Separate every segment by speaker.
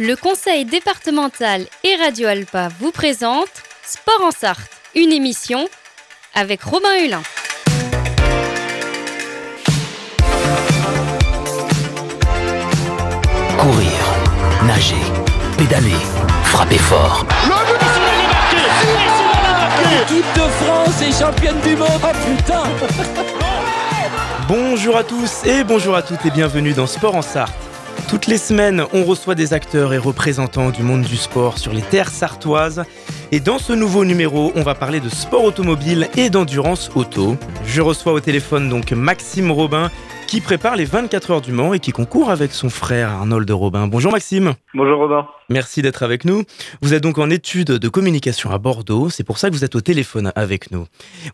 Speaker 1: Le conseil départemental et Radio Alpa vous présente Sport en Sarthe, une émission avec Robin Hulin.
Speaker 2: Courir, nager, pédaler, frapper fort.
Speaker 3: Le but
Speaker 4: L'équipe de France est championne du monde Oh putain
Speaker 5: Bonjour à tous et bonjour à toutes et bienvenue dans Sport en Sarthe. Toutes les semaines, on reçoit des acteurs et représentants du monde du sport sur les terres sartoises. Et dans ce nouveau numéro, on va parler de sport automobile et d'endurance auto. Je reçois au téléphone donc Maxime Robin qui prépare les 24 heures du Mans et qui concourt avec son frère Arnold Robin. Bonjour Maxime.
Speaker 6: Bonjour Robin.
Speaker 5: Merci d'être avec nous. Vous êtes donc en études de communication à Bordeaux, c'est pour ça que vous êtes au téléphone avec nous.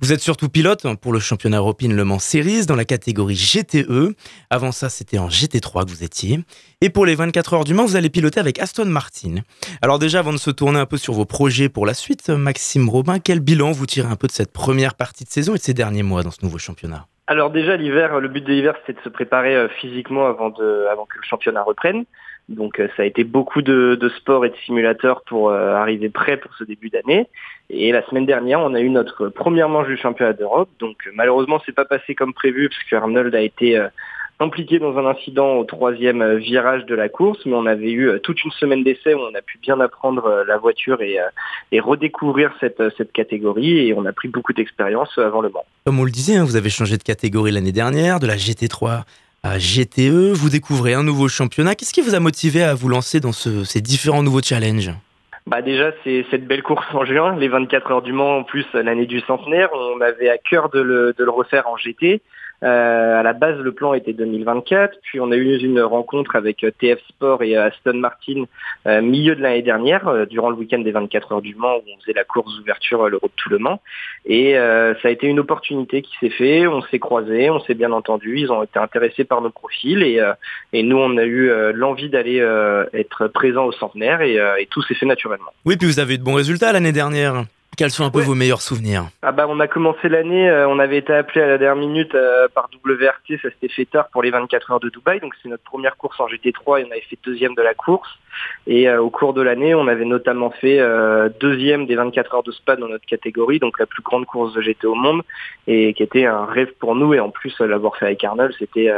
Speaker 5: Vous êtes surtout pilote pour le championnat européen Le Mans Series dans la catégorie GTE. Avant ça, c'était en GT3 que vous étiez. Et pour les 24 heures du Mans, vous allez piloter avec Aston Martin. Alors déjà, avant de se tourner un peu sur vos projets pour la suite, Maxime Robin, quel bilan vous tirez un peu de cette première partie de saison et de ces derniers mois dans ce nouveau championnat?
Speaker 6: Alors déjà l'hiver, le but de l'hiver c'était de se préparer euh, physiquement avant, que le championnat reprenne. Donc euh, ça a été beaucoup de, de sport et de simulateurs pour euh, arriver prêt pour ce début d'année. Et la semaine dernière, on a eu notre première manche du championnat d'Europe. Donc malheureusement, c'est pas passé comme prévu parce que Arnold a été impliqué dans un incident au troisième euh, virage de la course, mais on avait eu euh, toute une semaine d'essai où on a pu bien apprendre euh, la voiture et, et redécouvrir cette, cette catégorie et on a pris beaucoup d'expérience avant le Mans.
Speaker 5: Comme on le disait, hein, vous avez changé de catégorie l'année dernière, de la GT3 à GTE, vous découvrez un nouveau championnat. Qu'est-ce qui vous a motivé à vous lancer dans ce, ces différents nouveaux challenges?
Speaker 6: Bah déjà c'est cette belle course en juin, les 24 heures du Mans en plus l'année du centenaire, on avait à cœur de le, de le refaire en GT. Euh, à la base, le plan était 2024, puis on a eu une rencontre avec euh, TF Sport et euh, Aston Martin milieu de l'année dernière, durant le week-end des 24 heures du Mans, où on faisait la course d'ouverture l'Euro de tout le Mans. Et ça a été une opportunité qui s'est fait, on s'est croisés, on s'est bien entendu, ils ont été intéressés par nos profils et, et nous, on a eu l'envie d'aller être présent au centenaire et, et tout s'est fait naturellement.
Speaker 5: Oui, puis vous avez eu de bons résultats l'année dernière. Quels sont un peu vos meilleurs souvenirs?
Speaker 6: Ah bah, On a commencé l'année, euh, on avait été appelé à la dernière minute euh, par WRT, ça s'était fait tard pour les 24 heures de Dubaï, donc c'est notre première course en GT3 et on avait fait deuxième de la course. Et euh, au cours de l'année, on avait notamment fait deuxième des 24 heures de Spa dans notre catégorie, donc la plus grande course de GT au monde, et qui était un rêve pour nous. Et en plus, l'avoir fait avec Arnold, c'était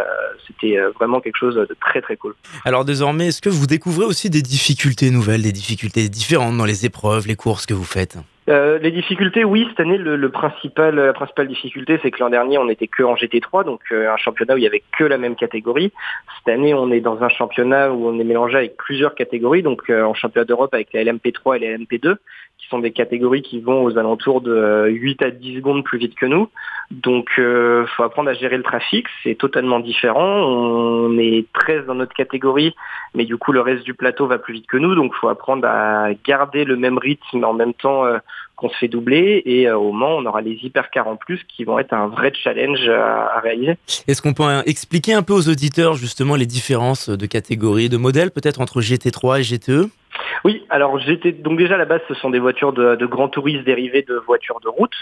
Speaker 6: c'était vraiment quelque chose de très très cool.
Speaker 5: Alors désormais, est-ce que vous découvrez aussi des difficultés nouvelles, des difficultés différentes dans les épreuves, les courses que vous faites?
Speaker 6: Euh, les difficultés, oui, cette année, la principale difficulté, c'est que l'an dernier, on n'était que en GT3, donc euh, un championnat où il y avait que la même catégorie. Cette année, on est dans un championnat où on est mélangé avec plusieurs catégories, donc euh, en championnat d'Europe avec la LMP3 et la LMP2, qui sont des catégories qui vont aux alentours de 8 à 10 secondes plus vite que nous. Donc, il faut apprendre à gérer le trafic, c'est totalement différent. On est 13 dans notre catégorie, mais du coup, le reste du plateau va plus vite que nous, donc il faut apprendre à garder le même rythme, mais en même temps qu'on se fait doubler et euh, au Mans on aura les hypercars en plus qui vont être un vrai challenge à, réaliser.
Speaker 5: Est-ce qu'on peut expliquer un peu aux auditeurs justement les différences de catégories, de modèles peut-être entre GT3 et GTE
Speaker 6: oui, alors j'étais donc déjà à la base ce sont des voitures de, de grand tourisme dérivées de voitures de route.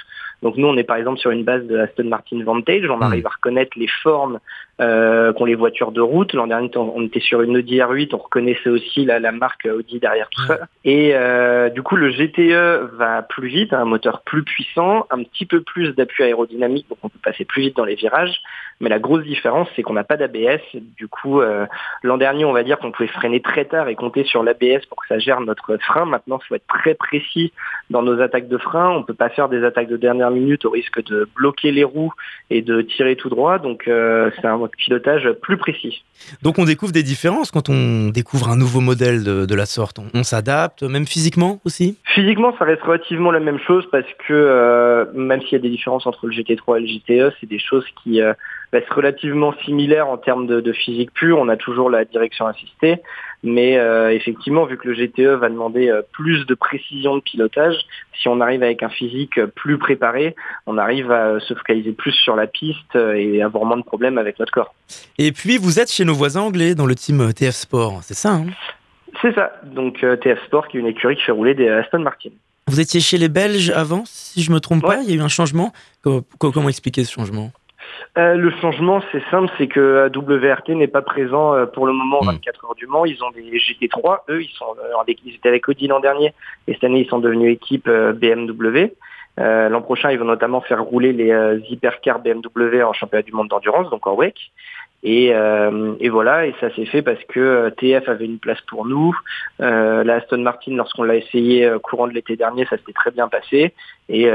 Speaker 6: Donc nous on est par exemple sur une base de Aston Martin Vantage, on hmm. arrive à reconnaître les formes euh, qu'ont les voitures de route. L'an dernier on était sur une Audi R8, on reconnaissait aussi la, la marque Audi derrière tout ça. Et euh, du coup le GTE va plus vite, un moteur plus puissant, un petit peu plus d'appui aérodynamique, donc on peut passer plus vite dans les virages. Mais la grosse différence, c'est qu'on n'a pas d'ABS. Du coup, euh, l'an dernier, on va dire qu'on pouvait freiner très tard et compter sur l'ABS pour que ça gère notre frein. Maintenant, il faut être très précis dans nos attaques de frein. On ne peut pas faire des attaques de dernière minute au risque de bloquer les roues et de tirer tout droit. Donc, euh, c'est un pilotage plus précis.
Speaker 5: Donc, on découvre des différences quand on découvre un nouveau modèle de, la sorte. On, s'adapte, même physiquement aussi?
Speaker 6: Physiquement, ça reste relativement la même chose parce que euh, même s'il y a des différences entre le GT3 et le GTE, c'est des choses qui reste relativement similaire en termes de, physique pure. On a toujours la direction assistée, mais euh, effectivement, vu que le GTE va demander euh, plus de précision de pilotage, si on arrive avec un physique plus préparé, on arrive à se focaliser plus sur la piste et avoir moins de problèmes avec notre corps.
Speaker 5: Et puis, vous êtes chez nos voisins anglais dans le team TF Sport, c'est ça hein?
Speaker 6: C'est ça. Donc TF Sport, qui est une écurie qui fait rouler des Aston Martin.
Speaker 5: Vous étiez chez les Belges avant, si je me trompe pas? Il y a eu un changement? Comment expliquer ce changement?
Speaker 6: Euh, le changement, c'est simple, c'est que WRT n'est pas présent euh, pour le moment 24 hmm. heures du Mans. Ils ont des GT3, eux, ils sont avec, ils étaient avec Audi l'an dernier, et cette année ils sont devenus équipe BMW. L'an prochain, ils vont notamment faire rouler les hypercars BMW en championnat du monde d'endurance, donc en WEC. Euh, et, voilà, et ça s'est fait parce que euh, TF avait une place pour nous. Euh, la Aston Martin, lorsqu'on l'a essayé courant de l'été dernier, ça s'était très bien passé. Et,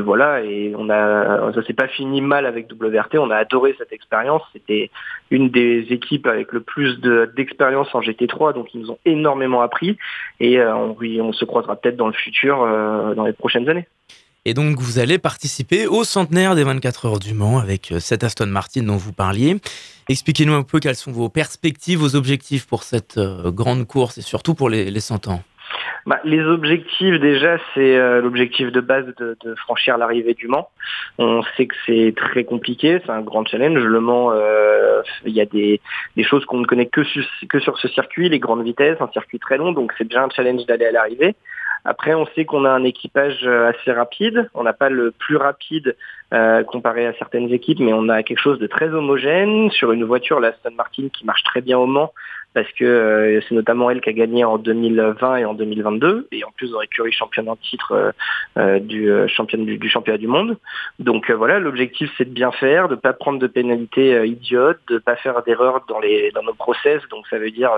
Speaker 6: voilà, et on a, ça s'est pas fini mal avec WRT. On a adoré cette expérience. C'était une des équipes avec le plus d'expérience en GT3, donc ils nous ont énormément appris. Et on, on se croisera peut-être dans le futur, dans les prochaines années.
Speaker 5: Et donc, vous allez participer au centenaire des 24 heures du Mans avec euh, cette Aston Martin dont vous parliez. Expliquez-nous un peu quelles sont vos perspectives, vos objectifs pour cette euh, grande course et surtout pour les, les 100 ans.
Speaker 6: Bah, les objectifs, déjà, c'est euh, l'objectif de base de, franchir l'arrivée du Mans. On sait que c'est très compliqué, c'est un grand challenge. Le Mans, il y a des, choses qu'on ne connaît que, que sur ce circuit, les grandes vitesses, un circuit très long, donc c'est déjà un challenge d'aller à l'arrivée. Après, on sait qu'on a un équipage euh, assez rapide. On n'a pas le plus rapide euh, comparé à certaines équipes, mais on a quelque chose de très homogène sur une voiture, la Aston Martin, qui marche très bien au Mans, parce que euh, c'est notamment elle qui a gagné en 2020 et en 2022, et en plus dans l'écurie championne en titre euh, euh, du, du, championnat du monde. Donc voilà, l'objectif c'est de bien faire, de pas prendre de pénalités idiotes, de pas faire d'erreurs dans dans nos process. Donc ça veut dire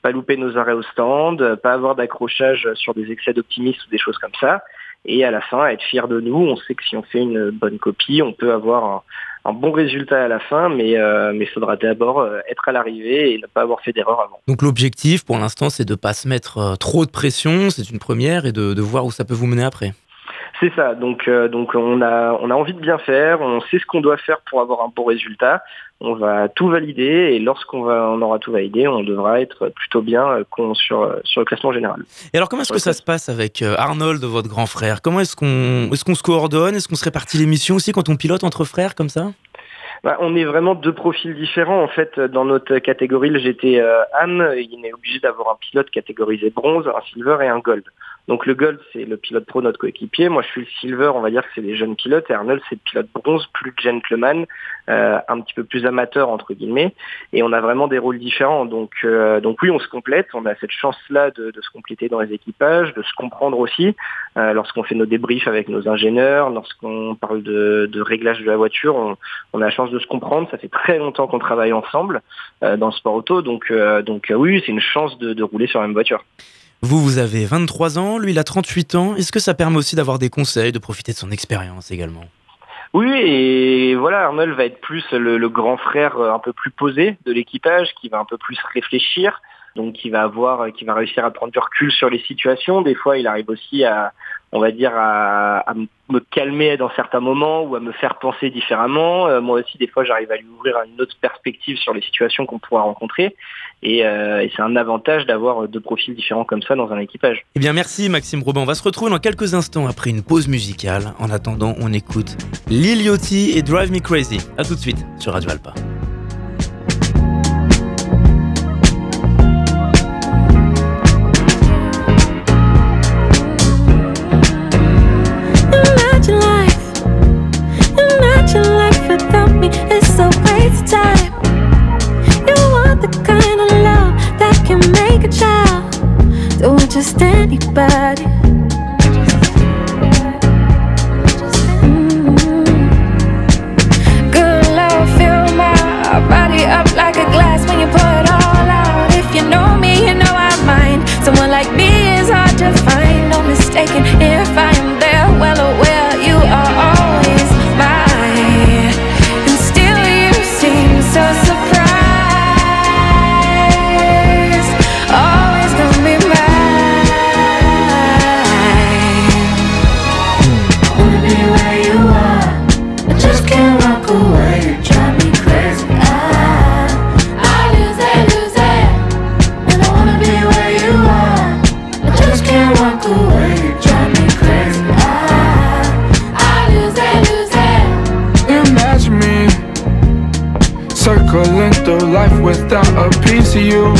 Speaker 6: pas louper nos arrêts au stand, pas avoir d'accrochage sur des excès d'optimisme ou des choses comme ça. Et à la fin, être fier de nous. On sait que si on fait une bonne copie, on peut avoir un, bon résultat à la fin, mais euh, mais faudra d'abord euh, être à l'arrivée et ne pas avoir fait d'erreur avant.
Speaker 5: Donc l'objectif pour l'instant, c'est de ne pas se mettre euh, trop de pression, c'est une première, et de, de, voir où ça peut vous mener après.
Speaker 6: C'est ça, donc, donc on, a, on a envie de bien faire, on sait ce qu'on doit faire pour avoir un bon résultat, on va tout valider. Et lorsqu'on va, on aura tout validé, on devra être plutôt bien sur, sur le classement général.
Speaker 5: Et alors comment est-ce que ça se passe avec Arnold, votre grand frère? Comment est-ce qu'on est qu'on se coordonne? Est-ce qu'on se répartit les missions aussi quand on pilote entre frères comme ça?
Speaker 6: Bah, on est vraiment deux profils différents. En fait, dans notre catégorie, le GT euh, Anne, il est obligé d'avoir un pilote catégorisé bronze, un silver et un gold. Donc le gold, c'est le pilote pro, notre coéquipier. Moi, je suis le silver, on va dire que c'est des jeunes pilotes. Et Arnold, c'est le pilote bronze, plus gentleman, euh, un petit peu plus amateur, entre guillemets. Et on a vraiment des rôles différents. Donc, euh, donc oui, on se complète. On a cette chance-là de, se compléter dans les équipages, de se comprendre aussi. Euh, lorsqu'on fait nos débriefs avec nos ingénieurs, lorsqu'on parle de, réglage de la voiture, on, a la chance de se comprendre. Ça fait très longtemps qu'on travaille ensemble dans le sport auto. Donc, donc oui, c'est une chance de, de rouler sur la même voiture.
Speaker 5: Vous, vous avez 23 ans, lui, il a 38 ans. Est-ce que ça permet aussi d'avoir des conseils, de profiter de son expérience également?
Speaker 6: Oui, et voilà, Arnold va être plus le, grand frère euh, un peu plus posé de l'équipage, qui va un peu plus réfléchir, donc qui va avoir, qui va réussir à prendre du recul sur les situations. Des fois, il arrive aussi à, on va dire, à, me calmer dans certains moments ou à me faire penser différemment. Euh, moi aussi, des fois, j'arrive à lui ouvrir une autre perspective sur les situations qu'on pourra rencontrer. Euh, et, c'est un avantage d'avoir deux profils différents comme ça dans un équipage.
Speaker 5: Eh bien, merci Maxime Robin. On va se retrouver dans quelques instants après une pause musicale. En attendant, on écoute Lil Yachty et Drive Me Crazy. A tout de suite sur Radio Alpa. body. Without a piece of you.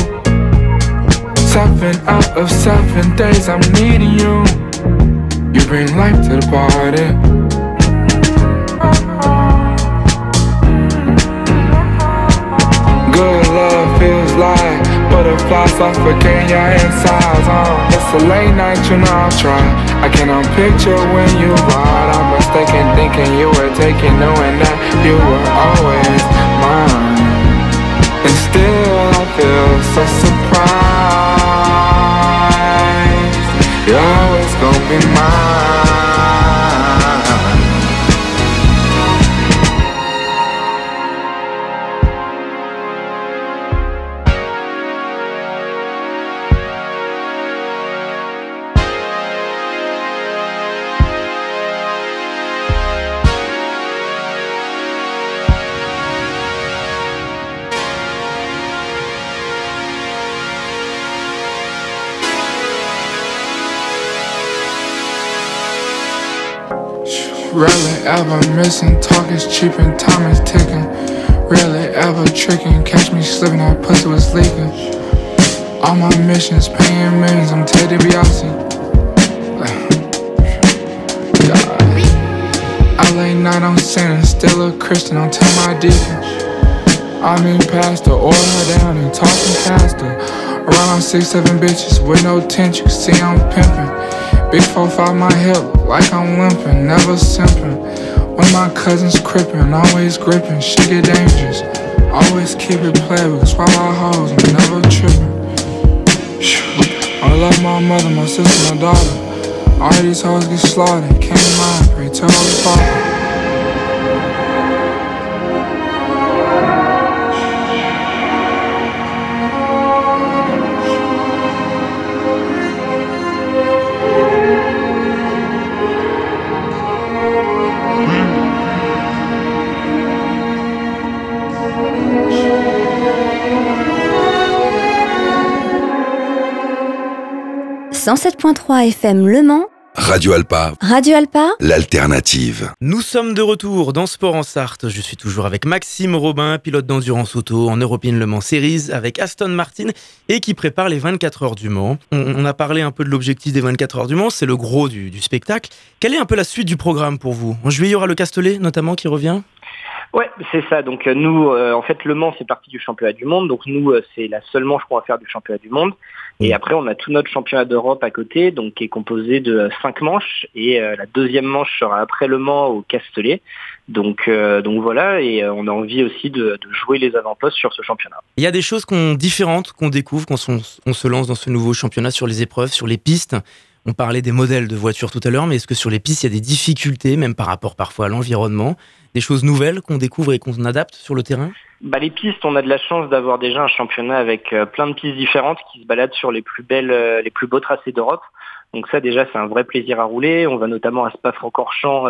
Speaker 5: Seven out of seven days I'm needing you. You bring life to the party.
Speaker 3: Good love feels like butterflies suffocating your insides. Uh, it's a late night, you know I'll try. I cannot picture when you ride. I'm mistaken, thinking you were taking, knowing that you were always Rarely ever missing, talk is cheap and time is ticking. Rarely ever tricking, catch me slipping, that pussy was leaking. All my missions, paying millions, I'm Teddy Ted DiBiase. LA night, I'm still a Christian, I'm tell my deacon. I mean, pastor, order her down and talking faster. Around six, seven bitches with no can see I'm pimping. Big four, five, my hip, like I'm limping, never simping. When my cousins crippin', always gripping, shit get dangerous. Always keep it playable, swallow hoes, I'm never tripping. I love my mother, my sister, my daughter. All these hoes get slaughtered, can't mind, pray tell the father.
Speaker 7: 107.3 FM Le Mans.
Speaker 8: Radio Alpa.
Speaker 7: Radio Alpa.
Speaker 8: L'alternative.
Speaker 5: Nous sommes de retour dans Sport en Sarthe. Je suis toujours avec Maxime Robin, pilote d'endurance auto en European Le Mans Series avec Aston Martin et qui prépare les 24 heures du Mans. On, a parlé un peu de l'objectif des 24 heures du Mans, c'est le gros du, du spectacle. Quelle est un peu la suite du programme pour vous? En juillet, il y aura le Castellet notamment qui revient?
Speaker 6: Ouais, c'est ça. Donc euh, nous, euh, en fait, Le Mans, c'est partie du championnat du monde. Donc nous, euh, c'est la seule manche qu'on va faire du championnat du monde. Et mm. après, on a tout notre championnat d'Europe à côté, donc qui est composé de cinq manches. Et la deuxième manche sera après Le Mans au Castellet. Donc, donc voilà, et on a envie aussi de, jouer les avant-postes sur ce championnat.
Speaker 5: Il y a des choses qu'on différentes qu'on découvre quand on, on se lance dans ce nouveau championnat sur les épreuves, sur les pistes. On parlait des modèles de voitures tout à l'heure, mais est-ce que sur les pistes, il y a des difficultés, même par rapport parfois à l'environnement des choses nouvelles qu'on découvre et qu'on adapte sur le terrain?
Speaker 6: Bah, les pistes, on a de la chance d'avoir déjà un championnat avec euh, plein de pistes différentes qui se baladent sur les plus belles, euh, les plus beaux tracés d'Europe. Donc ça déjà c'est un vrai plaisir à rouler. On va notamment à Spa-Francorchamps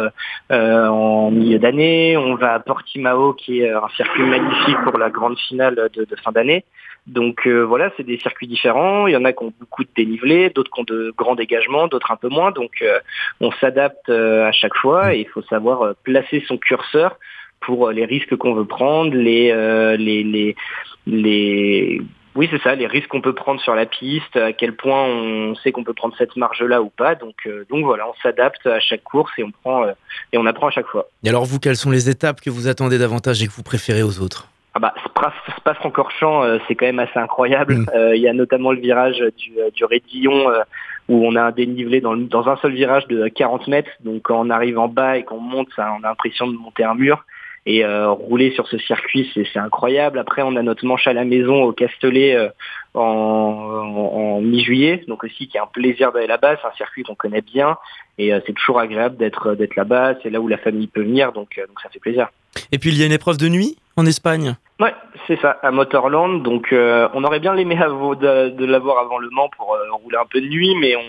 Speaker 6: euh, en milieu d'année. On va à Portimao qui est un circuit magnifique pour la grande finale de fin d'année. Donc euh, voilà, c'est des circuits différents. Il y en a qui ont beaucoup de dénivelé, d'autres qui ont de grands dégagements, d'autres un peu moins. Donc euh, on s'adapte euh, à chaque fois et il faut savoir placer son curseur pour les risques qu'on veut prendre, les, les, les, les oui, c'est ça, les risques qu'on peut prendre sur la piste, à quel point on sait qu'on peut prendre cette marge-là ou pas. Donc, donc voilà, on s'adapte à chaque course et on prend et on apprend à chaque fois.
Speaker 5: Et alors vous, quelles sont les étapes que vous attendez davantage et que vous préférez aux autres?
Speaker 6: Ah bah, Spa-Francorchamps, euh, c'est quand même assez incroyable. Mm. Euh, il y a notamment le virage du, euh, du Rédillon où on a un dénivelé dans, dans, un seul virage de 40 mètres. Donc quand on arrive en bas et qu'on monte, ça, on a l'impression de monter un mur. Et rouler sur ce circuit, c'est incroyable. Après, on a notre manche à la maison au Castellet en, en, mi-juillet, donc aussi qui est un plaisir d'aller là-bas. C'est un circuit qu'on connaît bien et c'est toujours agréable d'être d'être là-bas. C'est là où la famille peut venir, donc, donc ça fait plaisir.
Speaker 5: Et puis il y a une épreuve de nuit en Espagne
Speaker 6: Ouais, c'est ça, à Motorland. Donc, euh, on aurait bien aimé de, de l'avoir avant le Mans pour euh, rouler un peu de nuit, mais, on,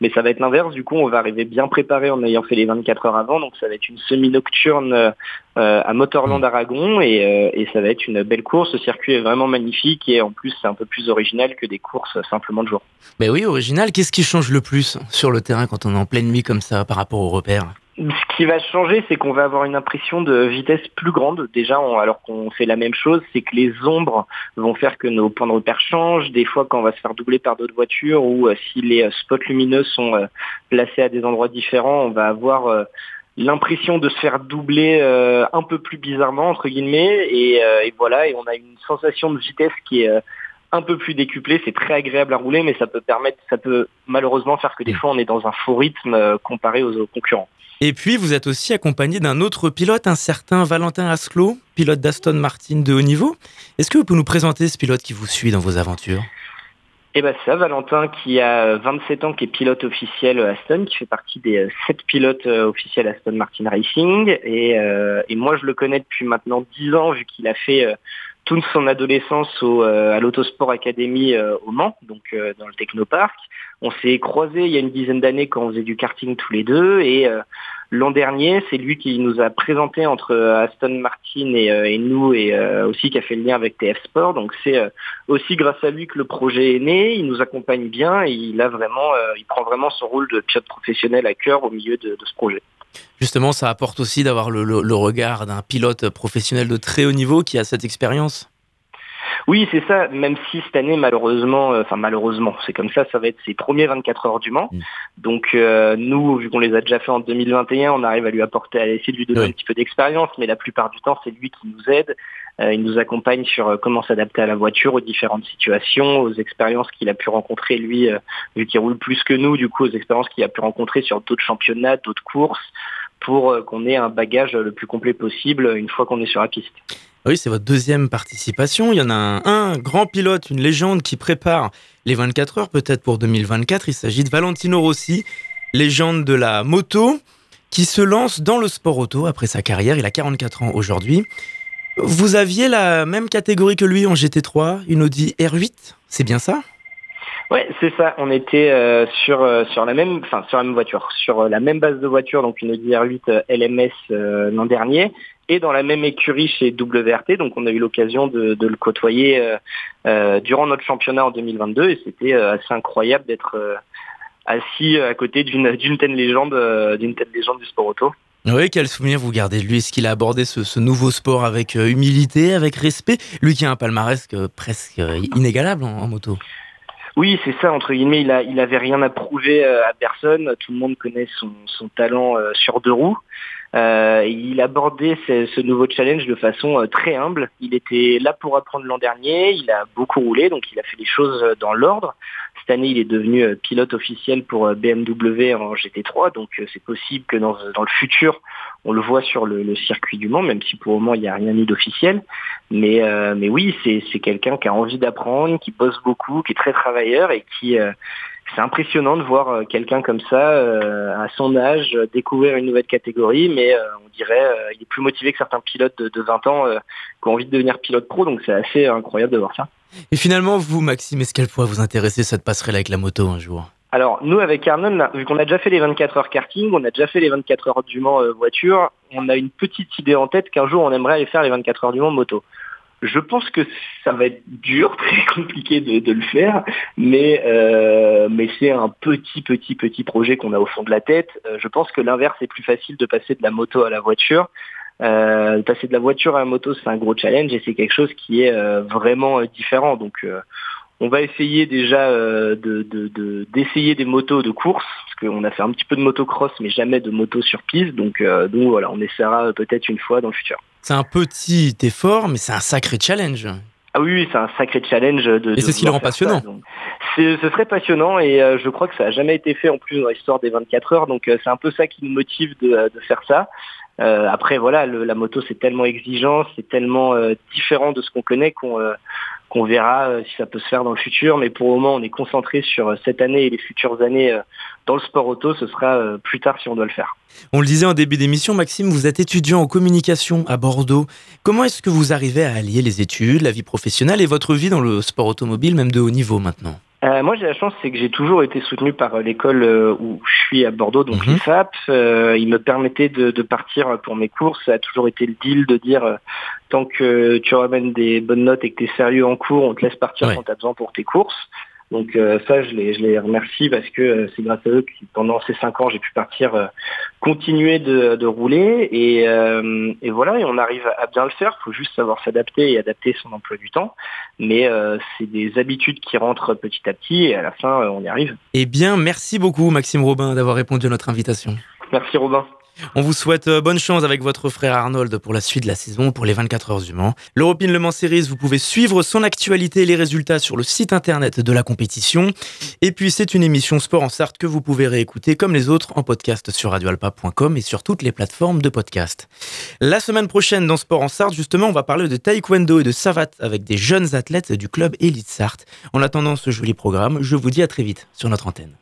Speaker 6: mais ça va être l'inverse. Du coup, on va arriver bien préparé en ayant fait les 24 heures avant. Donc, ça va être une semi-nocturne euh, à Motorland mm. Aragon et, et, ça va être une belle course. Le circuit est vraiment magnifique et en plus, c'est un peu plus original que des courses simplement de jour.
Speaker 5: Mais oui, original. Qu'est-ce qui change le plus sur le terrain quand on est en pleine nuit comme ça par rapport aux repères?
Speaker 6: Ce qui va changer, c'est qu'on va avoir une impression de vitesse plus grande. Déjà, alors qu'on fait la même chose, c'est que les ombres vont faire que nos points de repère changent. Des fois, quand on va se faire doubler par d'autres voitures ou euh, si les euh, spots lumineux sont euh, placés à des endroits différents, on va avoir l'impression de se faire doubler un peu plus bizarrement entre guillemets et, et, voilà et on a une sensation de vitesse qui est un peu plus décuplée c'est très agréable à rouler mais ça peut permettre ça peut malheureusement faire que des fois on est dans un faux rythme euh, comparé aux, concurrents.
Speaker 5: Et puis vous êtes aussi accompagné d'un autre pilote un certain Valentin Asclot pilote d'Aston Martin de haut niveau. Est-ce que vous pouvez nous présenter ce pilote qui vous suit dans vos aventures?
Speaker 6: Eh ben ça, Valentin qui a 27 ans, qui est pilote officiel Aston, qui fait partie des 7 pilotes officiels Aston Martin Racing. Et, euh, et moi, je le connais depuis maintenant 10 ans, vu qu'il a fait euh, toute son adolescence au, euh, à l'Autosport Academy au Mans, donc dans le Technopark. On s'est croisés il y a une dizaine d'années quand on faisait du karting tous les deux. Et L'an dernier, c'est lui qui nous a présenté entre Aston Martin et, euh, et nous et euh, aussi qui a fait le lien avec TF Sport. Donc c'est euh, aussi grâce à lui que le projet est né. Il nous accompagne bien et il a vraiment, il prend vraiment son rôle de pilote professionnel à cœur au milieu de, de ce projet.
Speaker 5: Justement, ça apporte aussi d'avoir le, le, le regard d'un pilote professionnel de très haut niveau qui a cette expérience.
Speaker 6: Oui, c'est ça, même si cette année, malheureusement, euh, enfin malheureusement, c'est comme ça, ça va être ses premiers 24 heures du Mans. Mmh. Donc euh, nous, vu qu'on les a déjà fait en 2021, on arrive à lui apporter, à essayer de lui donner oui. un petit peu d'expérience, mais la plupart du temps, c'est lui qui nous aide. Euh, il nous accompagne sur euh, comment s'adapter à la voiture, aux différentes situations, aux expériences qu'il a pu rencontrer, lui, euh, vu qu'il roule plus que nous, du coup, aux expériences qu'il a pu rencontrer sur d'autres championnats, d'autres courses, pour qu'on ait un bagage le plus complet possible une fois qu'on est sur la piste.
Speaker 5: Oui, c'est votre deuxième participation. Il y en a un, un, grand pilote, une légende qui prépare les 24 heures, peut-être pour 2024. Il s'agit de Valentino Rossi, légende de la moto, qui se lance dans le sport auto après sa carrière. Il a 44 ans aujourd'hui. Vous aviez la même catégorie que lui en GT3, une Audi R8, c'est bien ça?
Speaker 6: Ouais, c'est ça. On était euh, sur euh, sur la même, enfin sur la même voiture, sur euh, la même base de voiture, donc une Audi R8 LMS l'an dernier, et dans la même écurie chez WRT. Donc on a eu l'occasion de, de, le côtoyer durant notre championnat en 2022 et c'était assez incroyable d'être assis à côté d'une d'une telle légende, d'une telle légende du sport auto.
Speaker 5: Oui, quel souvenir vous gardez de lui? Est-ce qu'il a abordé ce, nouveau sport avec humilité, avec respect? Lui qui a un palmarès presque inégalable en, moto.
Speaker 6: Oui, c'est ça, entre guillemets, il, a, il avait rien à prouver à personne. Tout le monde connaît son, talent sur deux roues. Euh, il abordait ce, ce, nouveau challenge de façon euh, très humble. Il était là pour apprendre l'an dernier, il a beaucoup roulé, donc il a fait les choses dans l'ordre. Cette année, il est devenu euh, pilote officiel pour BMW en GT3, donc c'est possible que dans, dans, le futur, on le voit sur le, circuit du Mans, même si pour le moment, il n'y a rien eu d'officiel. Mais, euh, mais oui, c'est quelqu'un qui a envie d'apprendre, qui bosse beaucoup, qui est très travailleur et qui c'est impressionnant de voir euh, quelqu'un comme ça, euh, à son âge, découvrir une nouvelle catégorie, mais euh, on dirait euh, il est plus motivé que certains pilotes de, de 20 ans euh, qui ont envie de devenir pilote pro, donc c'est assez incroyable de voir ça.
Speaker 5: Et finalement, vous, Maxime, est-ce qu'elle pourrait vous intéresser cette passerelle avec la moto un jour?
Speaker 6: Alors, nous, avec Arnon, vu qu'on a déjà fait les 24 heures karting, on a déjà fait les 24 heures du Mans euh, voiture, on a une petite idée en tête qu'un jour, on aimerait aller faire les 24 heures du Mans moto. Je pense que ça va être dur, très compliqué de, le faire, mais, euh, mais c'est un petit, petit, petit projet qu'on a au fond de la tête. Euh, je pense que l'inverse est plus facile de passer de la moto à la voiture. Euh, passer de la voiture à la moto, c'est un gros challenge et c'est quelque chose qui est vraiment différent. Donc, on va essayer déjà de, de, de, d'essayer des motos de course, parce qu'on a fait un petit peu de motocross, mais jamais de moto sur piste. Donc, donc voilà, on essaiera peut-être une fois dans le futur.
Speaker 5: C'est un petit effort, mais c'est un sacré challenge.
Speaker 6: Ah oui, oui c'est un sacré challenge. De,
Speaker 5: et c'est ce qui le rend passionnant.
Speaker 6: ce serait passionnant et euh, je crois que ça n'a jamais été fait en plus dans l'histoire des 24 heures. Donc euh, c'est un peu ça qui nous motive de, de faire ça. Euh, après voilà, la moto c'est tellement exigeant, c'est tellement euh, différent de ce qu'on connaît qu'on qu'on verra si ça peut se faire dans le futur. Mais pour le moment, on est concentré sur cette année et les futures années dans le sport auto. Ce sera plus tard si on doit le faire.
Speaker 5: On le disait en début d'émission, Maxime, vous êtes étudiant en communication à Bordeaux. Comment est-ce que vous arrivez à allier les études, la vie professionnelle et votre vie dans le sport automobile, même de haut niveau maintenant?
Speaker 6: Euh, moi, j'ai la chance, c'est que j'ai toujours été soutenu par l'école euh, où je suis à Bordeaux, donc mmh. l'IFAP. Euh, il me permettait de, de, partir pour mes courses. Ça a toujours été le deal de dire euh, tant que tu ramènes des bonnes notes et que tu es sérieux en cours, on te laisse partir ouais. quand tu as besoin pour tes courses. Donc euh, ça, je les, je les remercie parce que euh, c'est grâce à eux que pendant ces cinq ans, j'ai pu partir euh, continuer de, de rouler et, euh, et, voilà, et on arrive à bien le faire. Il faut juste savoir s'adapter et adapter son emploi du temps. Mais euh, c'est des habitudes qui rentrent petit à petit et à la fin, on y arrive.
Speaker 5: Eh bien, merci beaucoup Maxime Robin d'avoir répondu à notre invitation.
Speaker 6: Merci Robin.
Speaker 5: On vous souhaite euh, bonne chance avec votre frère Arnold pour la suite de la saison, pour les 24 heures du Mans. L'European Le Mans Series, vous pouvez suivre son actualité et les résultats sur le site internet de la compétition. Et puis, c'est une émission Sport en Sarthe que vous pouvez réécouter comme les autres en podcast sur radioalpa.com et sur toutes les plateformes de podcast. La semaine prochaine, dans Sport en Sarthe, justement, on va parler de taekwondo et de savate avec des jeunes athlètes du club Elite Sarthe. En attendant ce joli programme, je vous dis à très vite sur notre antenne.